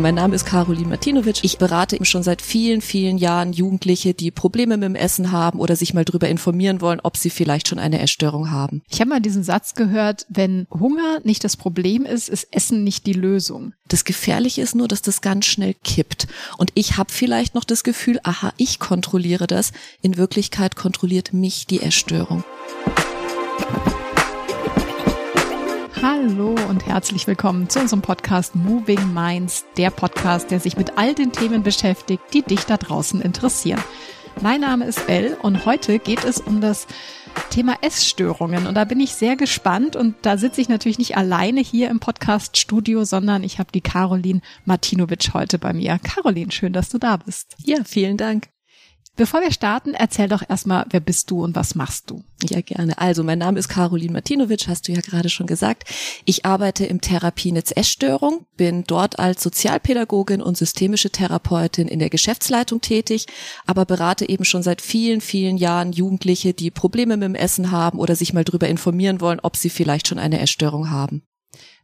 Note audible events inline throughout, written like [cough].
Mein Name ist Caroline Martinovic. Ich berate schon seit vielen, vielen Jahren Jugendliche, die Probleme mit dem Essen haben oder sich mal darüber informieren wollen, ob sie vielleicht schon eine Essstörung haben. Ich habe mal diesen Satz gehört, wenn Hunger nicht das Problem ist, ist Essen nicht die Lösung. Das Gefährliche ist nur, dass das ganz schnell kippt. Und ich habe vielleicht noch das Gefühl, aha, ich kontrolliere das. In Wirklichkeit kontrolliert mich die Essstörung. Hallo und herzlich willkommen zu unserem Podcast Moving Minds, der Podcast, der sich mit all den Themen beschäftigt, die dich da draußen interessieren. Mein Name ist Bell und heute geht es um das Thema Essstörungen und da bin ich sehr gespannt und da sitze ich natürlich nicht alleine hier im Podcast Studio, sondern ich habe die Caroline Martinovic heute bei mir. Caroline, schön, dass du da bist. Ja, vielen Dank. Bevor wir starten, erzähl doch erstmal, wer bist du und was machst du? Ja, gerne. Also, mein Name ist Caroline Martinovic, hast du ja gerade schon gesagt. Ich arbeite im Therapienetz Essstörung, bin dort als Sozialpädagogin und systemische Therapeutin in der Geschäftsleitung tätig, aber berate eben schon seit vielen, vielen Jahren Jugendliche, die Probleme mit dem Essen haben oder sich mal darüber informieren wollen, ob sie vielleicht schon eine Essstörung haben.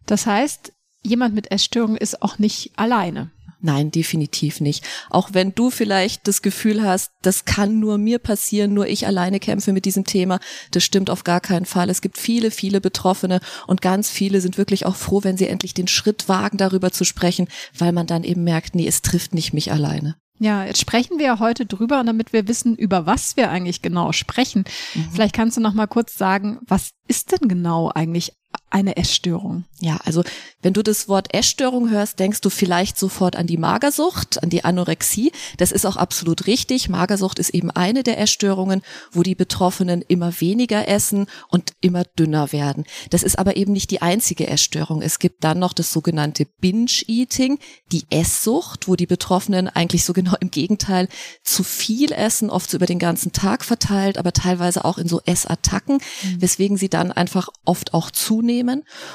Das heißt, jemand mit Essstörung ist auch nicht alleine. Nein, definitiv nicht. Auch wenn du vielleicht das Gefühl hast, das kann nur mir passieren, nur ich alleine kämpfe mit diesem Thema, das stimmt auf gar keinen Fall. Es gibt viele, viele Betroffene und ganz viele sind wirklich auch froh, wenn sie endlich den Schritt wagen, darüber zu sprechen, weil man dann eben merkt, nee, es trifft nicht mich alleine. Ja, jetzt sprechen wir heute drüber und damit wir wissen, über was wir eigentlich genau sprechen. Mhm. Vielleicht kannst du noch mal kurz sagen, was ist denn genau eigentlich eine Essstörung? Ja, also wenn du das Wort Essstörung hörst, denkst du vielleicht sofort an die Magersucht, an die Anorexie. Das ist auch absolut richtig. Magersucht ist eben eine der Essstörungen, wo die Betroffenen immer weniger essen und immer dünner werden. Das ist aber eben nicht die einzige Essstörung. Es gibt dann noch das sogenannte Binge-Eating, die Esssucht, wo die Betroffenen eigentlich so genau im Gegenteil zu viel essen, oft so über den ganzen Tag verteilt, aber teilweise auch in so Essattacken, mhm. weswegen sie dann einfach oft auch zunehmen.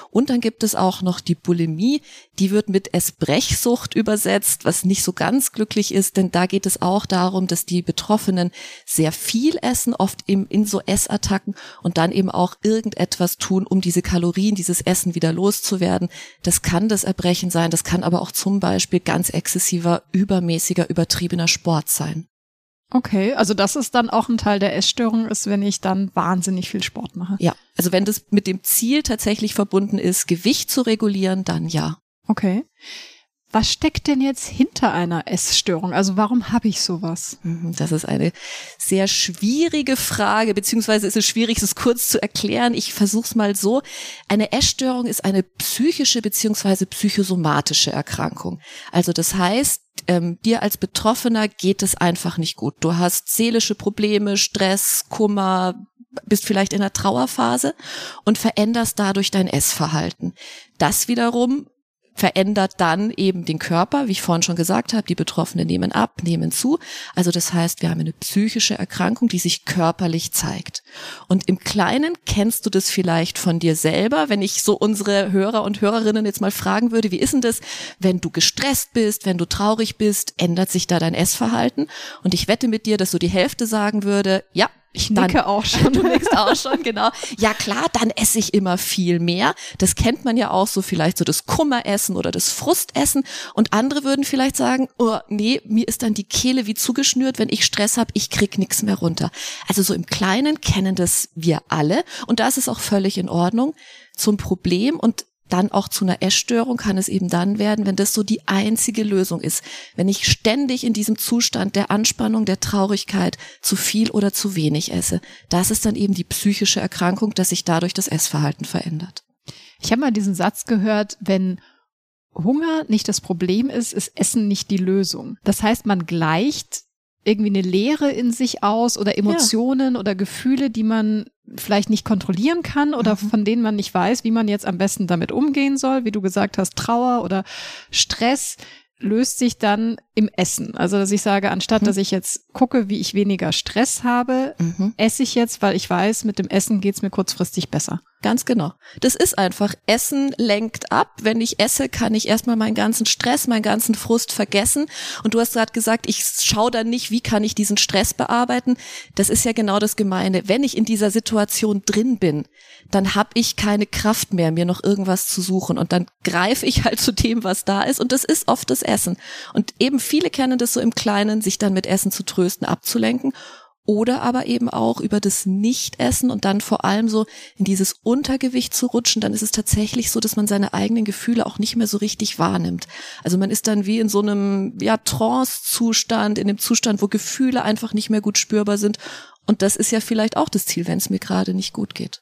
Und dann gibt es auch noch die Bulimie, die wird mit Essbrechsucht übersetzt, was nicht so ganz glücklich ist, denn da geht es auch darum, dass die Betroffenen sehr viel essen, oft im, in so Essattacken und dann eben auch irgendetwas tun, um diese Kalorien, dieses Essen wieder loszuwerden. Das kann das Erbrechen sein, das kann aber auch zum Beispiel ganz exzessiver, übermäßiger, übertriebener Sport sein. Okay, also das ist dann auch ein Teil der Essstörung, ist, wenn ich dann wahnsinnig viel Sport mache. Ja, also wenn das mit dem Ziel tatsächlich verbunden ist, Gewicht zu regulieren, dann ja. Okay. Was steckt denn jetzt hinter einer Essstörung? Also warum habe ich sowas? Mhm, das ist eine sehr schwierige Frage, beziehungsweise ist es schwierig, es kurz zu erklären. Ich versuche es mal so. Eine Essstörung ist eine psychische beziehungsweise psychosomatische Erkrankung. Also das heißt, ähm, dir als Betroffener geht es einfach nicht gut. Du hast seelische Probleme, Stress, Kummer, bist vielleicht in einer Trauerphase und veränderst dadurch dein Essverhalten. Das wiederum verändert dann eben den Körper, wie ich vorhin schon gesagt habe, die Betroffenen nehmen ab, nehmen zu. Also das heißt, wir haben eine psychische Erkrankung, die sich körperlich zeigt. Und im Kleinen kennst du das vielleicht von dir selber, wenn ich so unsere Hörer und Hörerinnen jetzt mal fragen würde, wie ist denn das, wenn du gestresst bist, wenn du traurig bist, ändert sich da dein Essverhalten? Und ich wette mit dir, dass so die Hälfte sagen würde, ja, ich nicke dann, auch [laughs] schon. Du nickst auch schon, genau. Ja klar, dann esse ich immer viel mehr. Das kennt man ja auch so vielleicht so das Kummeressen oder das Frustessen. Und andere würden vielleicht sagen, oh nee, mir ist dann die Kehle wie zugeschnürt, wenn ich Stress habe, ich krieg nichts mehr runter. Also so im Kleinen kennen das wir alle. Und da ist es auch völlig in Ordnung. Zum Problem und dann auch zu einer Essstörung kann es eben dann werden, wenn das so die einzige Lösung ist. Wenn ich ständig in diesem Zustand der Anspannung, der Traurigkeit zu viel oder zu wenig esse. Das ist dann eben die psychische Erkrankung, dass sich dadurch das Essverhalten verändert. Ich habe mal diesen Satz gehört, wenn Hunger nicht das Problem ist, ist Essen nicht die Lösung. Das heißt, man gleicht irgendwie eine Leere in sich aus oder Emotionen ja. oder Gefühle, die man vielleicht nicht kontrollieren kann oder mhm. von denen man nicht weiß, wie man jetzt am besten damit umgehen soll. Wie du gesagt hast, Trauer oder Stress löst sich dann im Essen. Also, dass ich sage, anstatt mhm. dass ich jetzt gucke, wie ich weniger Stress habe, mhm. esse ich jetzt, weil ich weiß, mit dem Essen geht's mir kurzfristig besser. Ganz genau. Das ist einfach, Essen lenkt ab. Wenn ich esse, kann ich erstmal meinen ganzen Stress, meinen ganzen Frust vergessen. Und du hast gerade gesagt, ich schaue dann nicht, wie kann ich diesen Stress bearbeiten. Das ist ja genau das Gemeine. Wenn ich in dieser Situation drin bin, dann habe ich keine Kraft mehr, mir noch irgendwas zu suchen. Und dann greife ich halt [laughs] zu dem, was da ist. Und das ist oft das Essen. Und eben viele kennen das so im Kleinen, sich dann mit Essen zu trösten, abzulenken oder aber eben auch über das Nichtessen und dann vor allem so in dieses Untergewicht zu rutschen, dann ist es tatsächlich so, dass man seine eigenen Gefühle auch nicht mehr so richtig wahrnimmt. Also man ist dann wie in so einem ja Trance-Zustand, in dem Zustand, wo Gefühle einfach nicht mehr gut spürbar sind. Und das ist ja vielleicht auch das Ziel, wenn es mir gerade nicht gut geht.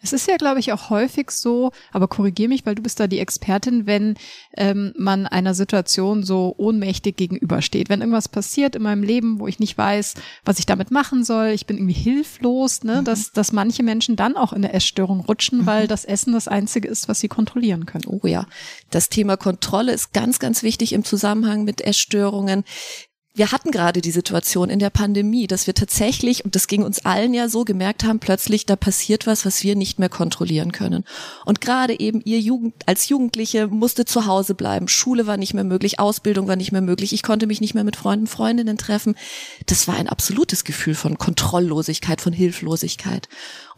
Es ist ja, glaube ich, auch häufig so, aber korrigier mich, weil du bist da die Expertin, wenn ähm, man einer Situation so ohnmächtig gegenübersteht. Wenn irgendwas passiert in meinem Leben, wo ich nicht weiß, was ich damit machen soll, ich bin irgendwie hilflos, ne, mhm. dass, dass manche Menschen dann auch in eine Essstörung rutschen, mhm. weil das Essen das Einzige ist, was sie kontrollieren können. Oh ja, das Thema Kontrolle ist ganz, ganz wichtig im Zusammenhang mit Essstörungen wir hatten gerade die Situation in der Pandemie, dass wir tatsächlich, und das ging uns allen ja so, gemerkt haben, plötzlich da passiert was, was wir nicht mehr kontrollieren können. Und gerade eben ihr Jugend, als Jugendliche musste zu Hause bleiben. Schule war nicht mehr möglich, Ausbildung war nicht mehr möglich. Ich konnte mich nicht mehr mit Freunden, Freundinnen treffen. Das war ein absolutes Gefühl von Kontrolllosigkeit, von Hilflosigkeit.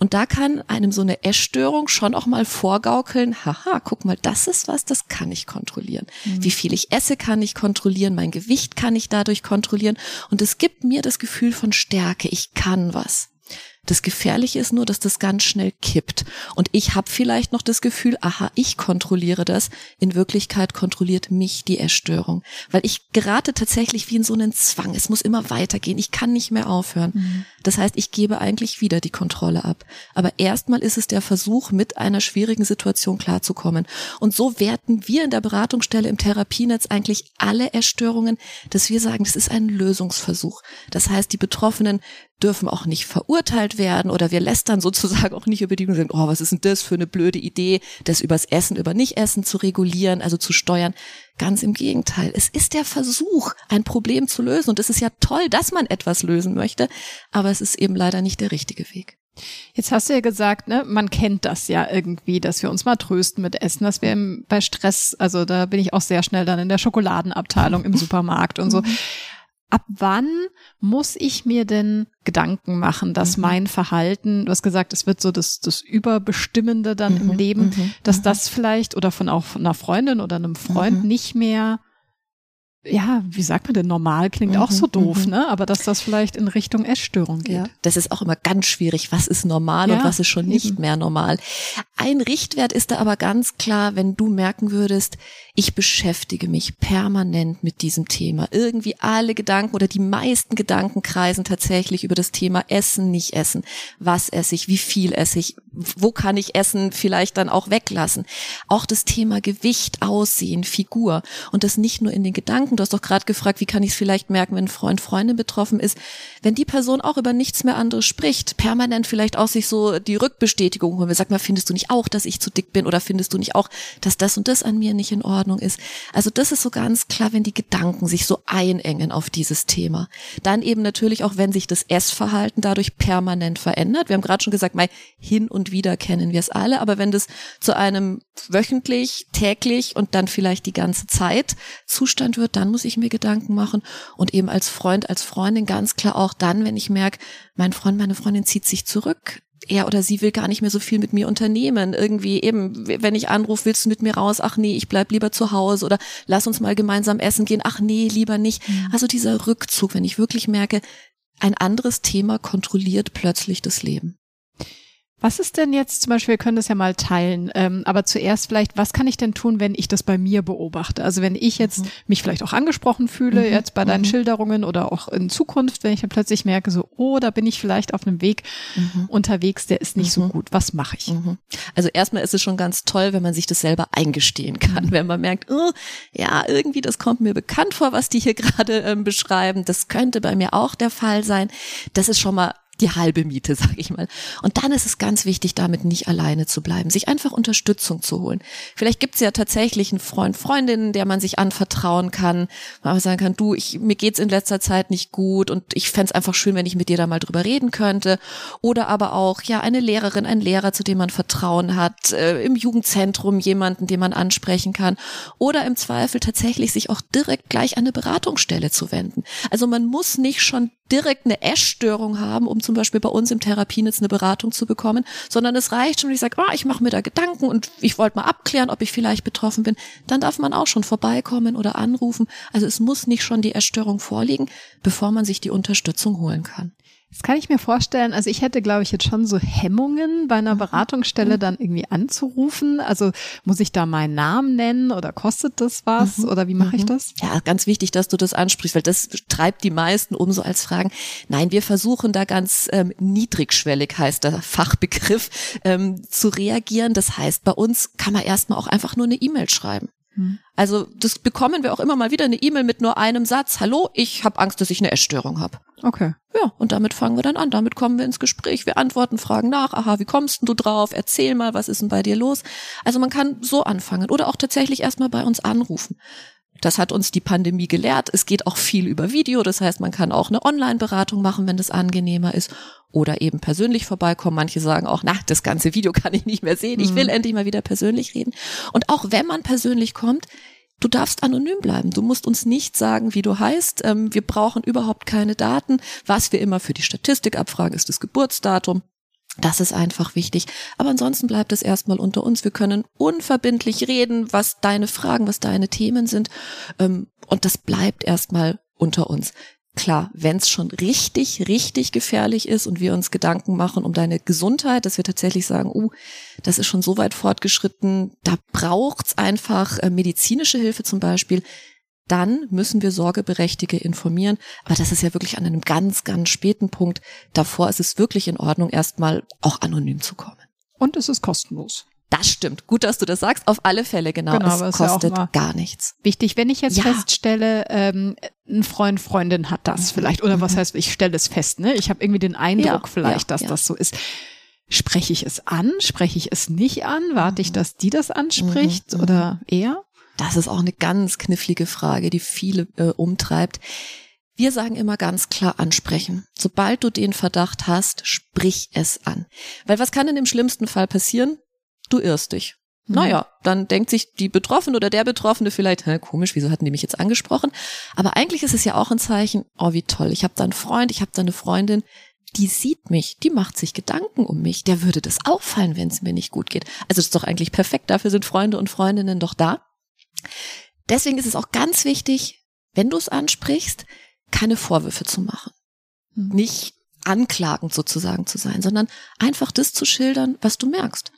Und da kann einem so eine Essstörung schon auch mal vorgaukeln, haha, guck mal, das ist was, das kann ich kontrollieren. Mhm. Wie viel ich esse, kann ich kontrollieren, mein Gewicht kann ich dadurch kontrollieren. Und es gibt mir das Gefühl von Stärke, ich kann was. Das Gefährliche ist nur, dass das ganz schnell kippt. Und ich habe vielleicht noch das Gefühl, aha, ich kontrolliere das. In Wirklichkeit kontrolliert mich die Erstörung. Weil ich gerate tatsächlich wie in so einen Zwang. Es muss immer weitergehen. Ich kann nicht mehr aufhören. Mhm. Das heißt, ich gebe eigentlich wieder die Kontrolle ab. Aber erstmal ist es der Versuch, mit einer schwierigen Situation klarzukommen. Und so werten wir in der Beratungsstelle im Therapienetz eigentlich alle Erstörungen, dass wir sagen, das ist ein Lösungsversuch. Das heißt, die Betroffenen dürfen auch nicht verurteilt werden oder wir lästern sozusagen auch nicht über die und sagen, oh, was ist denn das für eine blöde Idee, das übers Essen, über Nicht-Essen zu regulieren, also zu steuern. Ganz im Gegenteil. Es ist der Versuch, ein Problem zu lösen und es ist ja toll, dass man etwas lösen möchte, aber es ist eben leider nicht der richtige Weg. Jetzt hast du ja gesagt, ne, man kennt das ja irgendwie, dass wir uns mal trösten mit Essen, dass wir bei Stress, also da bin ich auch sehr schnell dann in der Schokoladenabteilung im [laughs] Supermarkt und so. Ab wann muss ich mir denn Gedanken machen, dass mhm. mein Verhalten, du hast gesagt, es wird so das, das Überbestimmende dann mhm. im Leben, mhm. dass mhm. das vielleicht oder von auch von einer Freundin oder einem Freund mhm. nicht mehr ja, wie sagt man denn, normal klingt mhm, auch so doof, mhm. ne? Aber dass das vielleicht in Richtung Essstörung geht. Ja, das ist auch immer ganz schwierig. Was ist normal ja, und was ist schon nicht eben. mehr normal? Ein Richtwert ist da aber ganz klar, wenn du merken würdest, ich beschäftige mich permanent mit diesem Thema. Irgendwie alle Gedanken oder die meisten Gedanken kreisen tatsächlich über das Thema Essen, nicht Essen. Was esse ich? Wie viel esse ich? Wo kann ich Essen vielleicht dann auch weglassen? Auch das Thema Gewicht, Aussehen, Figur und das nicht nur in den Gedanken. Du hast doch gerade gefragt, wie kann ich es vielleicht merken, wenn ein Freund, Freundin betroffen ist? Wenn die Person auch über nichts mehr anderes spricht, permanent vielleicht auch sich so die Rückbestätigung holen. Sag mal, findest du nicht auch, dass ich zu dick bin oder findest du nicht auch, dass das und das an mir nicht in Ordnung Ordnung ist. Also das ist so ganz klar, wenn die Gedanken sich so einengen auf dieses Thema. Dann eben natürlich auch, wenn sich das Essverhalten dadurch permanent verändert. Wir haben gerade schon gesagt, mal hin und wieder kennen wir es alle, aber wenn das zu einem wöchentlich, täglich und dann vielleicht die ganze Zeit Zustand wird, dann muss ich mir Gedanken machen und eben als Freund, als Freundin ganz klar auch dann, wenn ich merke, mein Freund, meine Freundin zieht sich zurück, er oder sie will gar nicht mehr so viel mit mir unternehmen. Irgendwie eben, wenn ich anrufe, willst du mit mir raus? Ach nee, ich bleib lieber zu Hause oder lass uns mal gemeinsam essen gehen. Ach nee, lieber nicht. Mhm. Also dieser Rückzug, wenn ich wirklich merke, ein anderes Thema kontrolliert plötzlich das Leben. Was ist denn jetzt zum Beispiel, wir können das ja mal teilen, ähm, aber zuerst vielleicht, was kann ich denn tun, wenn ich das bei mir beobachte? Also wenn ich jetzt mhm. mich vielleicht auch angesprochen fühle, mhm. jetzt bei deinen mhm. Schilderungen oder auch in Zukunft, wenn ich dann plötzlich merke, so, oh, da bin ich vielleicht auf einem Weg mhm. unterwegs, der ist nicht so mhm. gut. Was mache ich? Mhm. Also erstmal ist es schon ganz toll, wenn man sich das selber eingestehen kann, wenn man merkt, oh, ja, irgendwie, das kommt mir bekannt vor, was die hier [laughs] gerade ähm, beschreiben. Das könnte bei mir auch der Fall sein. Das ist schon mal die halbe Miete, [laughs] sag ich mal. Und dann ist es ganz wichtig, damit nicht alleine zu bleiben, sich einfach Unterstützung zu holen. Vielleicht gibt es ja tatsächlich einen Freund, Freundin, der man sich anvertrauen kann, man sagen kann, du, ich, mir geht's in letzter Zeit nicht gut und ich fände einfach schön, wenn ich mit dir da mal drüber reden könnte. Oder aber auch, ja, eine Lehrerin, ein Lehrer, zu dem man Vertrauen hat, äh, im Jugendzentrum jemanden, den man ansprechen kann. Oder im Zweifel tatsächlich sich auch direkt gleich an eine Beratungsstelle zu wenden. Also man muss nicht schon direkt eine Essstörung haben, um zum Beispiel bei uns im Therapienetz eine Beratung zu bekommen, sondern es reicht schon, wenn ich sage, oh, ich mache mir da Gedanken und ich wollte mal abklären, ob ich vielleicht betroffen bin, dann darf man auch schon vorbeikommen oder anrufen. Also es muss nicht schon die Essstörung vorliegen, bevor man sich die Unterstützung holen kann. Das kann ich mir vorstellen. Also ich hätte, glaube ich, jetzt schon so Hemmungen, bei einer mhm. Beratungsstelle dann irgendwie anzurufen. Also muss ich da meinen Namen nennen oder kostet das was mhm. oder wie mache ich mhm. das? Ja, ganz wichtig, dass du das ansprichst, weil das treibt die meisten um so als Fragen. Nein, wir versuchen da ganz ähm, niedrigschwellig, heißt der Fachbegriff, ähm, zu reagieren. Das heißt, bei uns kann man erstmal auch einfach nur eine E-Mail schreiben. Hm. Also das bekommen wir auch immer mal wieder eine E-Mail mit nur einem Satz. Hallo, ich habe Angst, dass ich eine Essstörung habe. Okay. Ja, und damit fangen wir dann an. Damit kommen wir ins Gespräch. Wir antworten Fragen nach. Aha, wie kommst denn du drauf? Erzähl mal, was ist denn bei dir los? Also man kann so anfangen oder auch tatsächlich erstmal bei uns anrufen. Das hat uns die Pandemie gelehrt. Es geht auch viel über Video. Das heißt, man kann auch eine Online-Beratung machen, wenn das angenehmer ist. Oder eben persönlich vorbeikommen. Manche sagen auch, na, das ganze Video [laughs] kann ich nicht mehr sehen. Ich will mhm. endlich mal wieder persönlich reden. Und auch wenn man persönlich kommt, du darfst anonym bleiben. Du musst uns nicht sagen, wie du heißt. Ähm, wir brauchen überhaupt keine Daten. Was wir immer für die Statistik abfragen, ist das Geburtsdatum. Das ist einfach wichtig. Aber ansonsten bleibt es erstmal unter uns. Wir können unverbindlich reden, was deine Fragen, was deine Themen sind. Ähm, und das bleibt erstmal unter uns. Klar, wenn es schon richtig, richtig gefährlich ist und wir uns Gedanken machen um deine Gesundheit, dass wir tatsächlich sagen, uh, das ist schon so weit fortgeschritten, da braucht's einfach äh, medizinische Hilfe zum Beispiel, dann müssen wir Sorgeberechtigte informieren. Aber das ist ja wirklich an einem ganz, ganz späten Punkt. Davor ist es wirklich in Ordnung, erstmal auch anonym zu kommen. Und es ist kostenlos. Das stimmt. Gut, dass du das sagst. Auf alle Fälle, genau. genau es kostet ja gar nichts. Wichtig, wenn ich jetzt ja. feststelle, ähm, ein Freund, Freundin hat das mhm. vielleicht, oder was mhm. heißt, ich stelle es fest, ne? Ich habe irgendwie den Eindruck ja, vielleicht, dass das so ist. Spreche ich es an? Spreche ich es nicht an? Warte ich, mhm. dass die das anspricht mhm. oder eher? Das ist auch eine ganz knifflige Frage, die viele äh, umtreibt. Wir sagen immer ganz klar ansprechen. Sobald du den Verdacht hast, sprich es an. Weil was kann denn im schlimmsten Fall passieren? Du irrst dich. Mhm. Naja, dann denkt sich die Betroffene oder der Betroffene vielleicht, hä, komisch, wieso hatten die mich jetzt angesprochen? Aber eigentlich ist es ja auch ein Zeichen, oh wie toll, ich habe da einen Freund, ich habe da eine Freundin, die sieht mich, die macht sich Gedanken um mich, der würde das auffallen, wenn es mir nicht gut geht. Also das ist doch eigentlich perfekt, dafür sind Freunde und Freundinnen doch da. Deswegen ist es auch ganz wichtig, wenn du es ansprichst, keine Vorwürfe zu machen. Mhm. Nicht anklagend sozusagen zu sein, sondern einfach das zu schildern, was du merkst.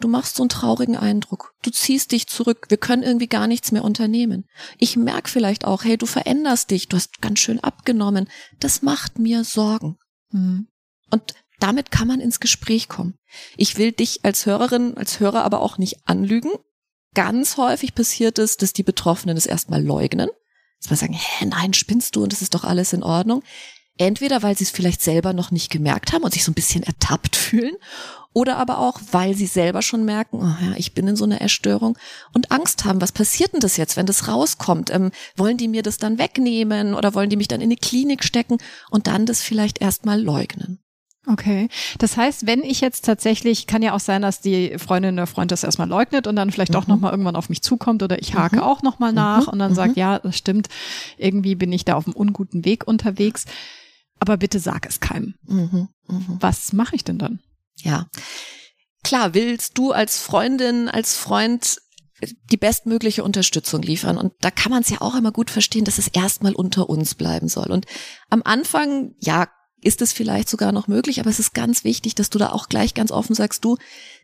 Du machst so einen traurigen Eindruck. Du ziehst dich zurück. Wir können irgendwie gar nichts mehr unternehmen. Ich merke vielleicht auch, hey, du veränderst dich. Du hast ganz schön abgenommen. Das macht mir Sorgen. Mhm. Und damit kann man ins Gespräch kommen. Ich will dich als Hörerin, als Hörer aber auch nicht anlügen ganz häufig passiert es, dass die Betroffenen es erstmal leugnen. Man sagen, hä, nein, spinnst du und das ist doch alles in Ordnung. Entweder weil sie es vielleicht selber noch nicht gemerkt haben und sich so ein bisschen ertappt fühlen oder aber auch, weil sie selber schon merken, oh ja, ich bin in so einer Erstörung und Angst haben, was passiert denn das jetzt, wenn das rauskommt? Ähm, wollen die mir das dann wegnehmen oder wollen die mich dann in die Klinik stecken und dann das vielleicht erstmal leugnen? Okay. Das heißt, wenn ich jetzt tatsächlich, kann ja auch sein, dass die Freundin oder Freund das erstmal leugnet und dann vielleicht mhm. auch nochmal irgendwann auf mich zukommt oder ich hake mhm. auch nochmal nach mhm. und dann mhm. sagt, ja, das stimmt, irgendwie bin ich da auf einem unguten Weg unterwegs. Aber bitte sag es keinem. Mhm. Mhm. Was mache ich denn dann? Ja. Klar, willst du als Freundin, als Freund die bestmögliche Unterstützung liefern. Und da kann man es ja auch immer gut verstehen, dass es erstmal unter uns bleiben soll. Und am Anfang, ja, ist es vielleicht sogar noch möglich, aber es ist ganz wichtig, dass du da auch gleich ganz offen sagst, du,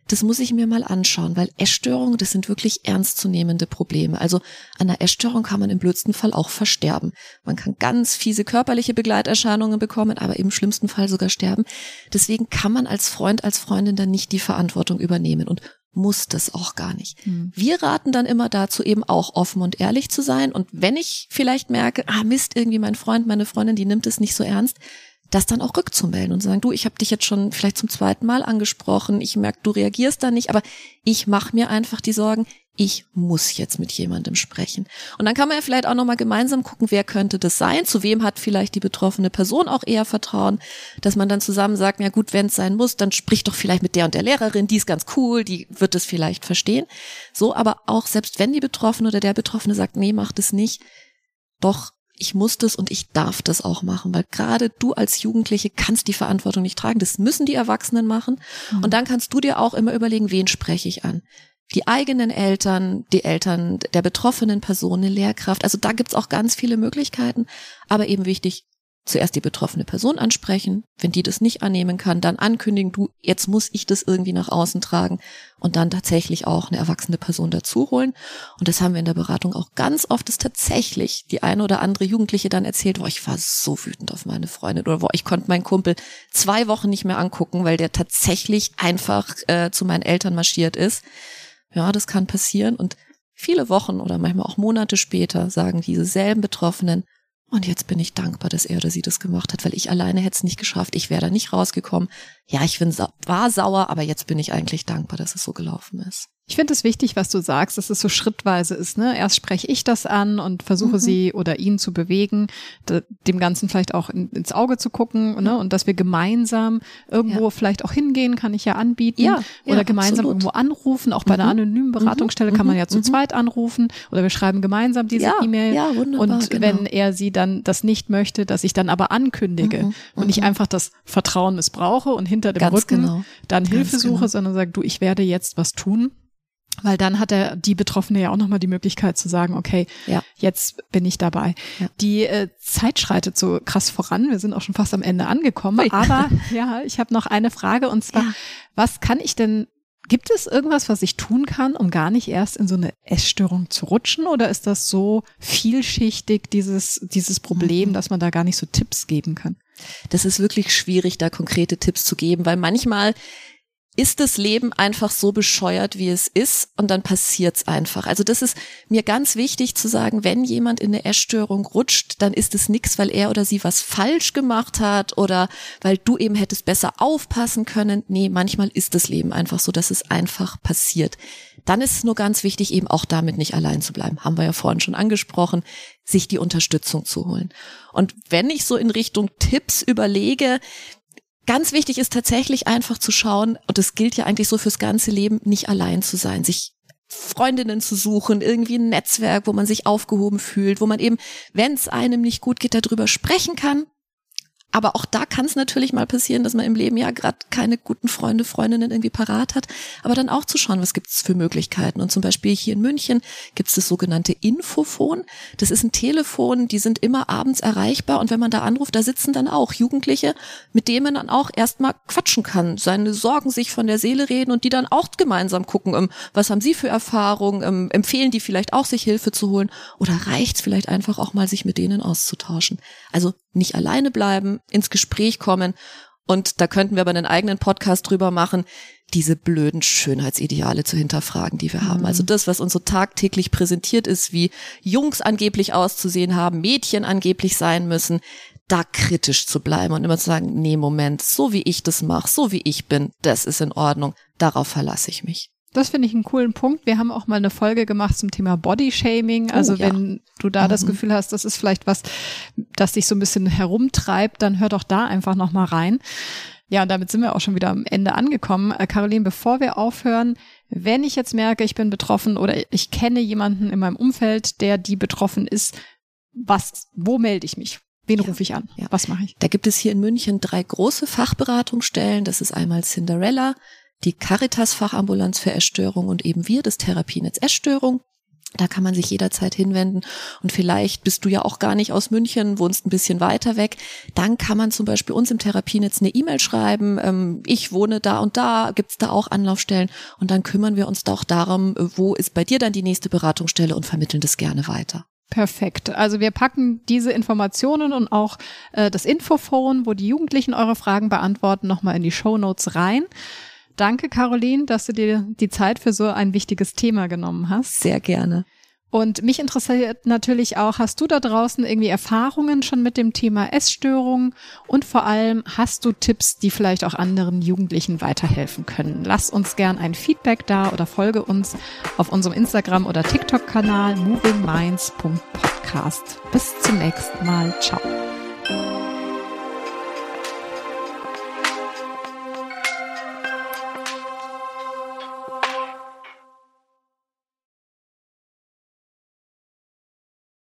das muss ich mir mal anschauen, weil Essstörungen, das sind wirklich ernstzunehmende Probleme. Also an einer Essstörung kann man im blödsten Fall auch versterben. Man kann ganz fiese körperliche Begleiterscheinungen bekommen, aber im schlimmsten Fall sogar sterben. Deswegen kann man als Freund, als Freundin dann nicht die Verantwortung übernehmen und muss das auch gar nicht. Mhm. Wir raten dann immer dazu, eben auch offen und ehrlich zu sein. Und wenn ich vielleicht merke, ah Mist, irgendwie mein Freund, meine Freundin, die nimmt es nicht so ernst, das dann auch rückzumelden und sagen, du, ich habe dich jetzt schon vielleicht zum zweiten Mal angesprochen, ich merke, du reagierst da nicht, aber ich mache mir einfach die Sorgen, ich muss jetzt mit jemandem sprechen. Und dann kann man ja vielleicht auch nochmal gemeinsam gucken, wer könnte das sein, zu wem hat vielleicht die betroffene Person auch eher Vertrauen, dass man dann zusammen sagt, ja gut, wenn es sein muss, dann sprich doch vielleicht mit der und der Lehrerin, die ist ganz cool, die wird es vielleicht verstehen. So, aber auch selbst wenn die Betroffene oder der Betroffene sagt, nee, mach das nicht, doch ich muss das und ich darf das auch machen, weil gerade du als Jugendliche kannst die Verantwortung nicht tragen. Das müssen die Erwachsenen machen. Mhm. Und dann kannst du dir auch immer überlegen, wen spreche ich an. Die eigenen Eltern, die Eltern der betroffenen Person, eine Lehrkraft. Also da gibt's auch ganz viele Möglichkeiten. Aber eben wichtig, zuerst die betroffene Person ansprechen. Wenn die das nicht annehmen kann, dann ankündigen, du, jetzt muss ich das irgendwie nach außen tragen und dann tatsächlich auch eine erwachsene Person dazu holen. Und das haben wir in der Beratung auch ganz oft, dass tatsächlich die eine oder andere Jugendliche dann erzählt, boah, ich war so wütend auf meine Freundin oder boah, ich konnte meinen Kumpel zwei Wochen nicht mehr angucken, weil der tatsächlich einfach äh, zu meinen Eltern marschiert ist. Ja, das kann passieren und viele Wochen oder manchmal auch Monate später sagen diese selben Betroffenen, und jetzt bin ich dankbar, dass er oder sie das gemacht hat, weil ich alleine hätte es nicht geschafft. Ich wäre da nicht rausgekommen. Ja, ich bin, war sauer, aber jetzt bin ich eigentlich dankbar, dass es so gelaufen ist. Ich finde es wichtig, was du sagst, dass es so schrittweise ist. Ne? Erst spreche ich das an und versuche mhm. sie oder ihn zu bewegen, dem Ganzen vielleicht auch in, ins Auge zu gucken ne? und dass wir gemeinsam irgendwo ja. vielleicht auch hingehen, kann ich ja anbieten. Ja, oder ja, gemeinsam absolut. irgendwo anrufen. Auch bei mhm. einer anonymen Beratungsstelle mhm. kann man ja zu mhm. zweit anrufen oder wir schreiben gemeinsam diese E-Mail. Ja, wunderbar, und genau. wenn er sie dann das nicht möchte, dass ich dann aber ankündige mhm. und nicht mhm. einfach das Vertrauen missbrauche und hinter dem Ganz Rücken genau. dann Hilfe Ganz suche, genau. sondern sage, du, ich werde jetzt was tun weil dann hat er die Betroffene ja auch nochmal die Möglichkeit zu sagen, okay, ja. jetzt bin ich dabei. Ja. Die äh, Zeit schreitet so krass voran. Wir sind auch schon fast am Ende angekommen. Ui. Aber [laughs] ja, ich habe noch eine Frage und zwar, ja. was kann ich denn Gibt es irgendwas, was ich tun kann, um gar nicht erst in so eine Essstörung zu rutschen? Oder ist das so vielschichtig, dieses, dieses Problem, mhm. dass man da gar nicht so Tipps geben kann? Das ist wirklich schwierig, da konkrete Tipps zu geben, weil manchmal ist das Leben einfach so bescheuert, wie es ist und dann passiert's einfach. Also das ist mir ganz wichtig zu sagen, wenn jemand in eine Essstörung rutscht, dann ist es nichts, weil er oder sie was falsch gemacht hat oder weil du eben hättest besser aufpassen können. Nee, manchmal ist das Leben einfach so, dass es einfach passiert. Dann ist es nur ganz wichtig, eben auch damit nicht allein zu bleiben. Haben wir ja vorhin schon angesprochen, sich die Unterstützung zu holen. Und wenn ich so in Richtung Tipps überlege, Ganz wichtig ist tatsächlich einfach zu schauen, und das gilt ja eigentlich so fürs ganze Leben, nicht allein zu sein, sich Freundinnen zu suchen, irgendwie ein Netzwerk, wo man sich aufgehoben fühlt, wo man eben, wenn es einem nicht gut geht, darüber sprechen kann, aber auch da kann es natürlich mal passieren, dass man im Leben ja gerade keine guten Freunde, Freundinnen irgendwie parat hat. Aber dann auch zu schauen, was gibt es für Möglichkeiten. Und zum Beispiel hier in München gibt es das sogenannte Infofon. Das ist ein Telefon, die sind immer abends erreichbar. Und wenn man da anruft, da sitzen dann auch Jugendliche, mit denen man dann auch erstmal quatschen kann, seine Sorgen sich von der Seele reden und die dann auch gemeinsam gucken, ähm, was haben sie für Erfahrungen, ähm, empfehlen die vielleicht auch, sich Hilfe zu holen oder reicht es vielleicht einfach auch mal, sich mit denen auszutauschen. Also nicht alleine bleiben, ins Gespräch kommen. Und da könnten wir aber einen eigenen Podcast drüber machen, diese blöden Schönheitsideale zu hinterfragen, die wir mhm. haben. Also das, was uns so tagtäglich präsentiert ist, wie Jungs angeblich auszusehen haben, Mädchen angeblich sein müssen, da kritisch zu bleiben und immer zu sagen, nee, Moment, so wie ich das mache, so wie ich bin, das ist in Ordnung, darauf verlasse ich mich. Das finde ich einen coolen Punkt. Wir haben auch mal eine Folge gemacht zum Thema Bodyshaming. Oh, also ja. wenn du da mhm. das Gefühl hast, das ist vielleicht was, das dich so ein bisschen herumtreibt, dann hör doch da einfach noch mal rein. Ja, und damit sind wir auch schon wieder am Ende angekommen. Äh, Caroline, bevor wir aufhören, wenn ich jetzt merke, ich bin betroffen oder ich kenne jemanden in meinem Umfeld, der die betroffen ist, was, wo melde ich mich? Wen ja, rufe ich an? Ja. Was mache ich? Da gibt es hier in München drei große Fachberatungsstellen. Das ist einmal Cinderella, die Caritas-Fachambulanz für Essstörung und eben wir, das Therapienetz Essstörung. Da kann man sich jederzeit hinwenden. Und vielleicht bist du ja auch gar nicht aus München, wohnst ein bisschen weiter weg. Dann kann man zum Beispiel uns im Therapienetz eine E-Mail schreiben. Ähm, ich wohne da und da, gibt's da auch Anlaufstellen. Und dann kümmern wir uns da auch darum, wo ist bei dir dann die nächste Beratungsstelle und vermitteln das gerne weiter. Perfekt. Also wir packen diese Informationen und auch äh, das Infophone, wo die Jugendlichen eure Fragen beantworten, nochmal in die Show Notes rein. Danke, Caroline, dass du dir die Zeit für so ein wichtiges Thema genommen hast. Sehr gerne. Und mich interessiert natürlich auch, hast du da draußen irgendwie Erfahrungen schon mit dem Thema Essstörung? Und vor allem, hast du Tipps, die vielleicht auch anderen Jugendlichen weiterhelfen können? Lass uns gern ein Feedback da oder folge uns auf unserem Instagram- oder TikTok-Kanal movingminds.podcast. Bis zum nächsten Mal. Ciao.